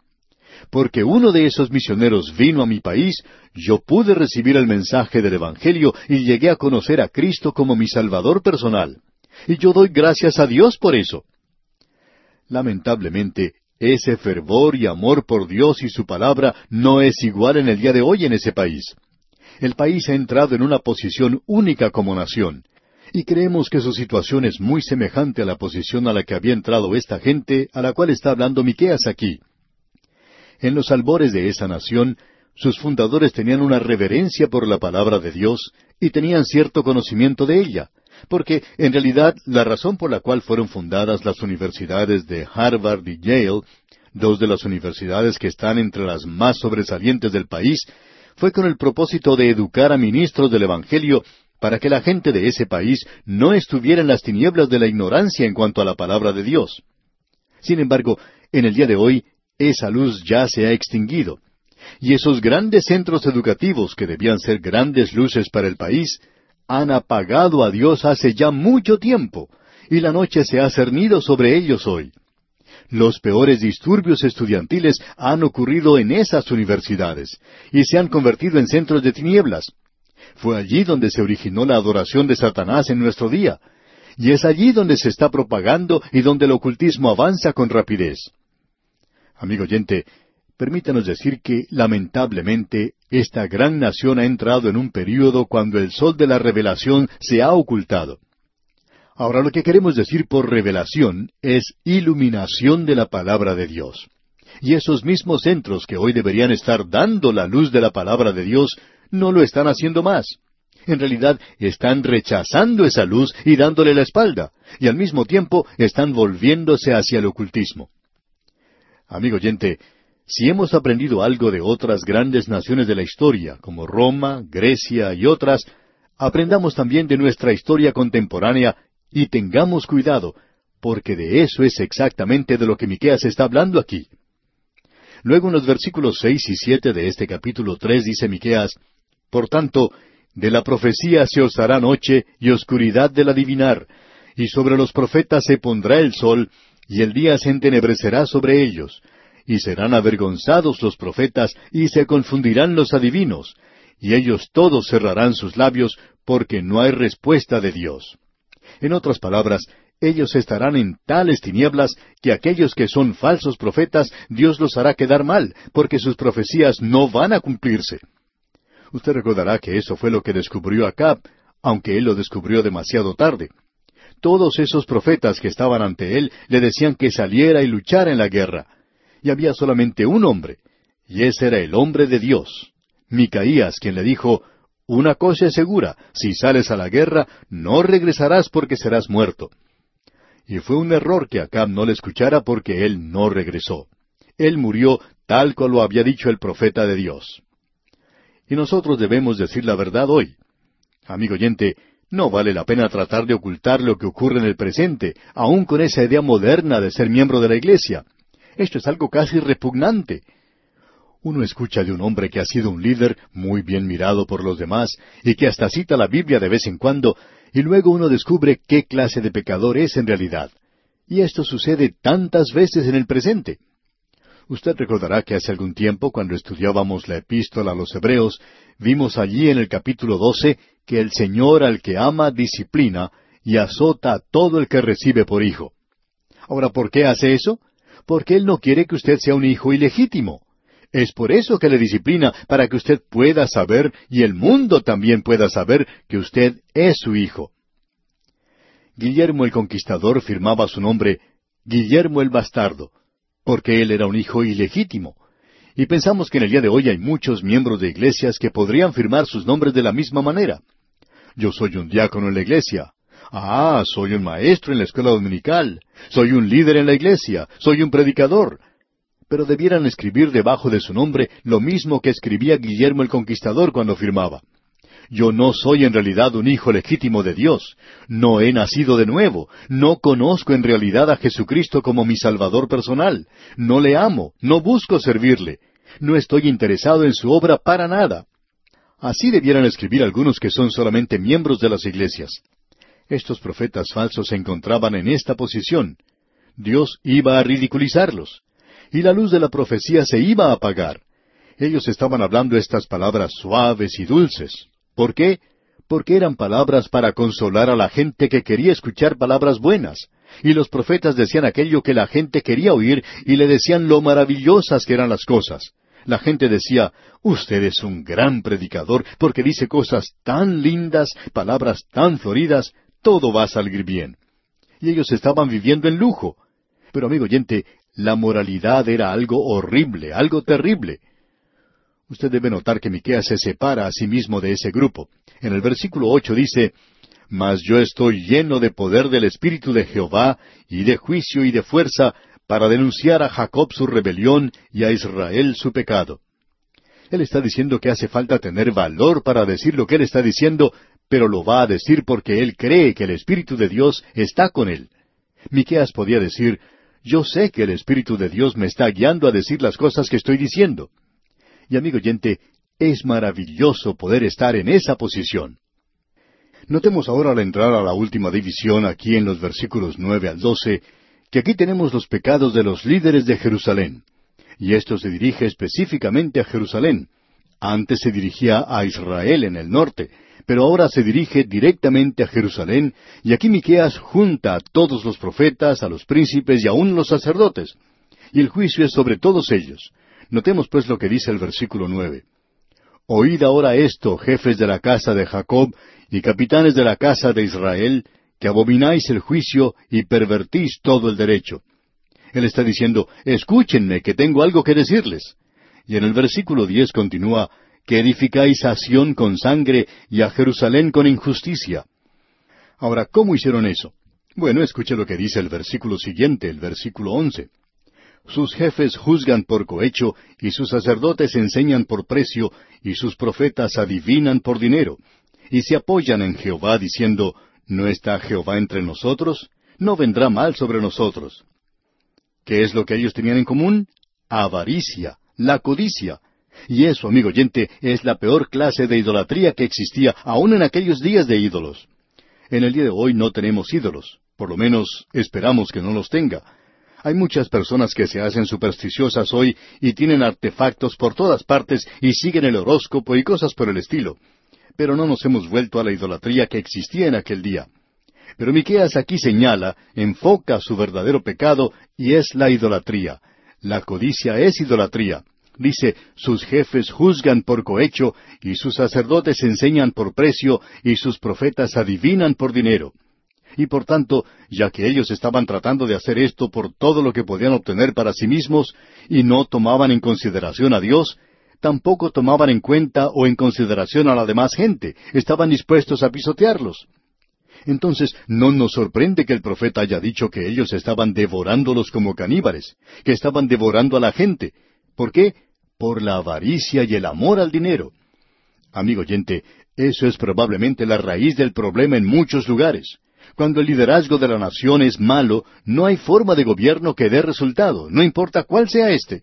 A: Porque uno de esos misioneros vino a mi país, yo pude recibir el mensaje del Evangelio y llegué a conocer a Cristo como mi Salvador personal. Y yo doy gracias a Dios por eso. Lamentablemente, ese fervor y amor por Dios y su palabra no es igual en el día de hoy en ese país. El país ha entrado en una posición única como nación, y creemos que su situación es muy semejante a la posición a la que había entrado esta gente a la cual está hablando Miqueas aquí. En los albores de esa nación, sus fundadores tenían una reverencia por la palabra de Dios y tenían cierto conocimiento de ella, porque en realidad la razón por la cual fueron fundadas las universidades de Harvard y Yale, dos de las universidades que están entre las más sobresalientes del país, fue con el propósito de educar a ministros del Evangelio para que la gente de ese país no estuviera en las tinieblas de la ignorancia en cuanto a la palabra de Dios. Sin embargo, en el día de hoy, esa luz ya se ha extinguido. Y esos grandes centros educativos que debían ser grandes luces para el país, han apagado a Dios hace ya mucho tiempo, y la noche se ha cernido sobre ellos hoy. Los peores disturbios estudiantiles han ocurrido en esas universidades, y se han convertido en centros de tinieblas. Fue allí donde se originó la adoración de Satanás en nuestro día, y es allí donde se está propagando y donde el ocultismo avanza con rapidez. Amigo oyente, permítanos decir que, lamentablemente, esta gran nación ha entrado en un período cuando el sol de la revelación se ha ocultado. Ahora lo que queremos decir por revelación es iluminación de la palabra de Dios. Y esos mismos centros que hoy deberían estar dando la luz de la palabra de Dios no lo están haciendo más. En realidad están rechazando esa luz y dándole la espalda, y al mismo tiempo están volviéndose hacia el ocultismo. Amigo oyente, si hemos aprendido algo de otras grandes naciones de la historia, como Roma, Grecia y otras, aprendamos también de nuestra historia contemporánea y tengamos cuidado, porque de eso es exactamente de lo que Miqueas está hablando aquí. Luego en los versículos seis y siete de este capítulo tres dice Miqueas, Por tanto, de la profecía se os hará noche y oscuridad del adivinar, y sobre los profetas se pondrá el sol, y el día se entenebrecerá sobre ellos, y serán avergonzados los profetas, y se confundirán los adivinos, y ellos todos cerrarán sus labios, porque no hay respuesta de Dios. En otras palabras, ellos estarán en tales tinieblas que aquellos que son falsos profetas, Dios los hará quedar mal, porque sus profecías no van a cumplirse. Usted recordará que eso fue lo que descubrió Acab, aunque él lo descubrió demasiado tarde. Todos esos profetas que estaban ante él le decían que saliera y luchara en la guerra, y había solamente un hombre, y ese era el hombre de Dios, Micaías, quien le dijo, Una cosa es segura, si sales a la guerra, no regresarás porque serás muerto. Y fue un error que Acab no le escuchara porque él no regresó. Él murió tal como lo había dicho el profeta de Dios. Y nosotros debemos decir la verdad hoy. Amigo oyente, no vale la pena tratar de ocultar lo que ocurre en el presente, aun con esa idea moderna de ser miembro de la Iglesia. Esto es algo casi repugnante. Uno escucha de un hombre que ha sido un líder muy bien mirado por los demás y que hasta cita la Biblia de vez en cuando, y luego uno descubre qué clase de pecador es en realidad. Y esto sucede tantas veces en el presente. Usted recordará que hace algún tiempo, cuando estudiábamos la epístola a los Hebreos, vimos allí en el capítulo doce que el Señor al que ama disciplina y azota a todo el que recibe por hijo. Ahora, ¿por qué hace eso? porque Él no quiere que usted sea un hijo ilegítimo. Es por eso que le disciplina, para que usted pueda saber y el mundo también pueda saber que usted es su hijo. Guillermo el Conquistador firmaba su nombre Guillermo el Bastardo, porque él era un hijo ilegítimo. Y pensamos que en el día de hoy hay muchos miembros de iglesias que podrían firmar sus nombres de la misma manera. Yo soy un diácono en la iglesia. Ah, soy un maestro en la escuela dominical, soy un líder en la iglesia, soy un predicador. Pero debieran escribir debajo de su nombre lo mismo que escribía Guillermo el Conquistador cuando firmaba. Yo no soy en realidad un hijo legítimo de Dios. No he nacido de nuevo. No conozco en realidad a Jesucristo como mi Salvador personal. No le amo. No busco servirle. No estoy interesado en su obra para nada. Así debieran escribir algunos que son solamente miembros de las iglesias. Estos profetas falsos se encontraban en esta posición. Dios iba a ridiculizarlos. Y la luz de la profecía se iba a apagar. Ellos estaban hablando estas palabras suaves y dulces. ¿Por qué? Porque eran palabras para consolar a la gente que quería escuchar palabras buenas. Y los profetas decían aquello que la gente quería oír y le decían lo maravillosas que eran las cosas. La gente decía, usted es un gran predicador porque dice cosas tan lindas, palabras tan floridas, todo va a salir bien. Y ellos estaban viviendo en lujo. Pero amigo oyente, la moralidad era algo horrible, algo terrible. Usted debe notar que Miqueas se separa a sí mismo de ese grupo. En el versículo ocho dice, Mas yo estoy lleno de poder del Espíritu de Jehová, y de juicio y de fuerza, para denunciar a Jacob su rebelión y a Israel su pecado. Él está diciendo que hace falta tener valor para decir lo que él está diciendo, pero lo va a decir porque él cree que el Espíritu de Dios está con él. Miqueas podía decir, yo sé que el Espíritu de Dios me está guiando a decir las cosas que estoy diciendo. Y amigo oyente, es maravilloso poder estar en esa posición. Notemos ahora al entrar a la última división aquí en los versículos nueve al doce, que aquí tenemos los pecados de los líderes de Jerusalén. Y esto se dirige específicamente a Jerusalén. Antes se dirigía a Israel en el norte, pero ahora se dirige directamente a Jerusalén, y aquí Miqueas junta a todos los profetas, a los príncipes y aun los sacerdotes. Y el juicio es sobre todos ellos. Notemos pues lo que dice el versículo nueve. Oíd ahora esto, jefes de la casa de Jacob y capitanes de la casa de Israel, que abomináis el juicio y pervertís todo el derecho. Él está diciendo, escúchenme, que tengo algo que decirles. Y en el versículo diez continúa, que edificáis a Sión con sangre y a Jerusalén con injusticia. Ahora, ¿cómo hicieron eso? Bueno, escuche lo que dice el versículo siguiente, el versículo once. Sus jefes juzgan por cohecho, y sus sacerdotes enseñan por precio, y sus profetas adivinan por dinero, y se apoyan en Jehová diciendo, ¿No está Jehová entre nosotros? No vendrá mal sobre nosotros. ¿Qué es lo que ellos tenían en común? Avaricia, la codicia. Y eso, amigo oyente, es la peor clase de idolatría que existía aún en aquellos días de ídolos. En el día de hoy no tenemos ídolos, por lo menos esperamos que no los tenga. Hay muchas personas que se hacen supersticiosas hoy y tienen artefactos por todas partes y siguen el horóscopo y cosas por el estilo. Pero no nos hemos vuelto a la idolatría que existía en aquel día. Pero Miqueas aquí señala, enfoca su verdadero pecado y es la idolatría. La codicia es idolatría. Dice, sus jefes juzgan por cohecho, y sus sacerdotes enseñan por precio, y sus profetas adivinan por dinero. Y por tanto, ya que ellos estaban tratando de hacer esto por todo lo que podían obtener para sí mismos, y no tomaban en consideración a Dios, tampoco tomaban en cuenta o en consideración a la demás gente, estaban dispuestos a pisotearlos. Entonces, no nos sorprende que el profeta haya dicho que ellos estaban devorándolos como caníbales, que estaban devorando a la gente. ¿Por qué? Por la avaricia y el amor al dinero. Amigo oyente, eso es probablemente la raíz del problema en muchos lugares. Cuando el liderazgo de la nación es malo, no hay forma de gobierno que dé resultado, no importa cuál sea éste.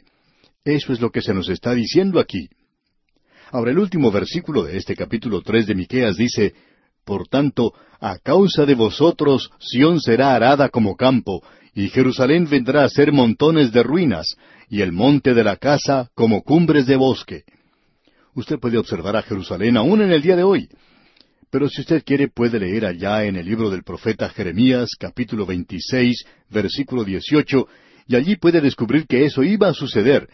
A: Eso es lo que se nos está diciendo aquí. Ahora el último versículo de este capítulo tres de Miqueas dice Por tanto, a causa de vosotros Sión será arada como campo, y Jerusalén vendrá a ser montones de ruinas, y el monte de la casa como cumbres de bosque. Usted puede observar a Jerusalén aún en el día de hoy. Pero si usted quiere puede leer allá en el libro del profeta Jeremías capítulo 26 versículo 18 y allí puede descubrir que eso iba a suceder.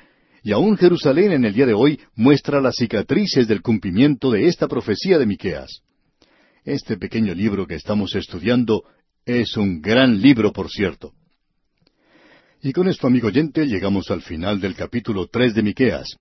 A: Y aún Jerusalén en el día de hoy muestra las cicatrices del cumplimiento de esta profecía de Miqueas. Este pequeño libro que estamos estudiando es un gran libro, por cierto. Y con esto, amigo oyente, llegamos al final del capítulo tres de Miqueas.